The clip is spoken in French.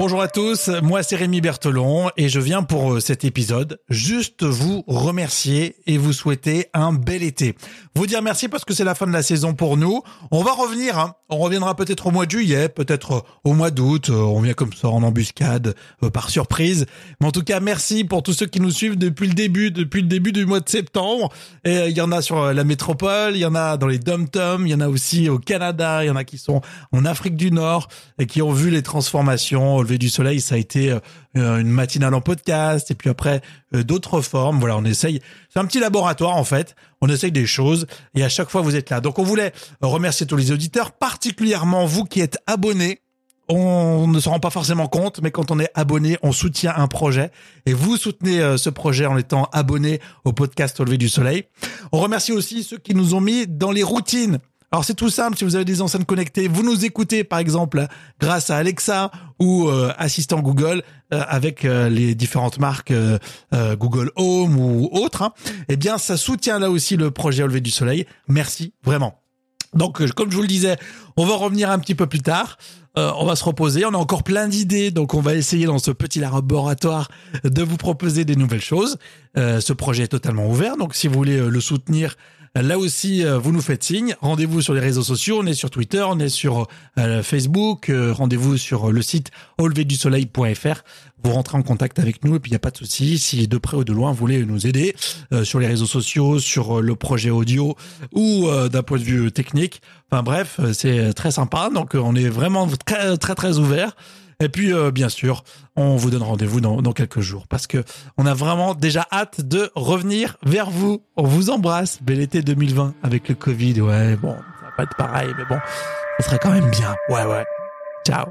Bonjour à tous, moi c'est Rémi Berthelon et je viens pour euh, cet épisode juste vous remercier et vous souhaiter un bel été. Vous dire merci parce que c'est la fin de la saison pour nous. On va revenir, hein. on reviendra peut-être au mois de juillet, peut-être euh, au mois d'août, euh, on vient comme ça en embuscade, par surprise. Mais en tout cas, merci pour tous ceux qui nous suivent depuis le début, depuis le début du mois de septembre. Et il y en a sur la métropole, il y en a dans les dom-toms, il y en a aussi au Canada, il y en a qui sont en Afrique du Nord et qui ont vu les transformations du soleil, ça a été euh, une matinale en podcast et puis après euh, d'autres formes. Voilà, on essaye. C'est un petit laboratoire en fait. On essaye des choses et à chaque fois vous êtes là. Donc on voulait remercier tous les auditeurs, particulièrement vous qui êtes abonnés on ne se rend pas forcément compte, mais quand on est abonné, on soutient un projet. Et vous soutenez euh, ce projet en étant abonné au podcast Au lever du soleil. On remercie aussi ceux qui nous ont mis dans les routines. Alors c'est tout simple, si vous avez des enceintes connectées, vous nous écoutez par exemple grâce à Alexa ou euh, assistant Google euh, avec euh, les différentes marques Google Home ou autres, hein. eh bien ça soutient là aussi le projet Au lever du soleil. Merci vraiment. Donc comme je vous le disais, on va revenir un petit peu plus tard. on va se reposer. On a encore plein d'idées, donc on va essayer dans ce petit laboratoire de vous proposer des nouvelles choses. ce projet est totalement ouvert, donc si vous voulez le soutenir, Là aussi, euh, vous nous faites signe. Rendez-vous sur les réseaux sociaux. On est sur Twitter, on est sur euh, Facebook. Euh, rendez-vous sur le site auleverdusoleil.fr. Vous rentrez en contact avec nous et puis il n'y a pas de souci. Si de près ou de loin vous voulez nous aider sur les réseaux sociaux, sur le projet audio ou d'un point de vue technique. Enfin bref, c'est très sympa. Donc on est vraiment très très très ouvert. Et puis, euh, bien sûr, on vous donne rendez-vous dans, quelques jours parce que on a vraiment déjà hâte de revenir vers vous. On vous embrasse. Bel été 2020 avec le Covid. Ouais, bon, ça va pas être pareil, mais bon, ça sera quand même bien. Ouais, ouais. Ciao.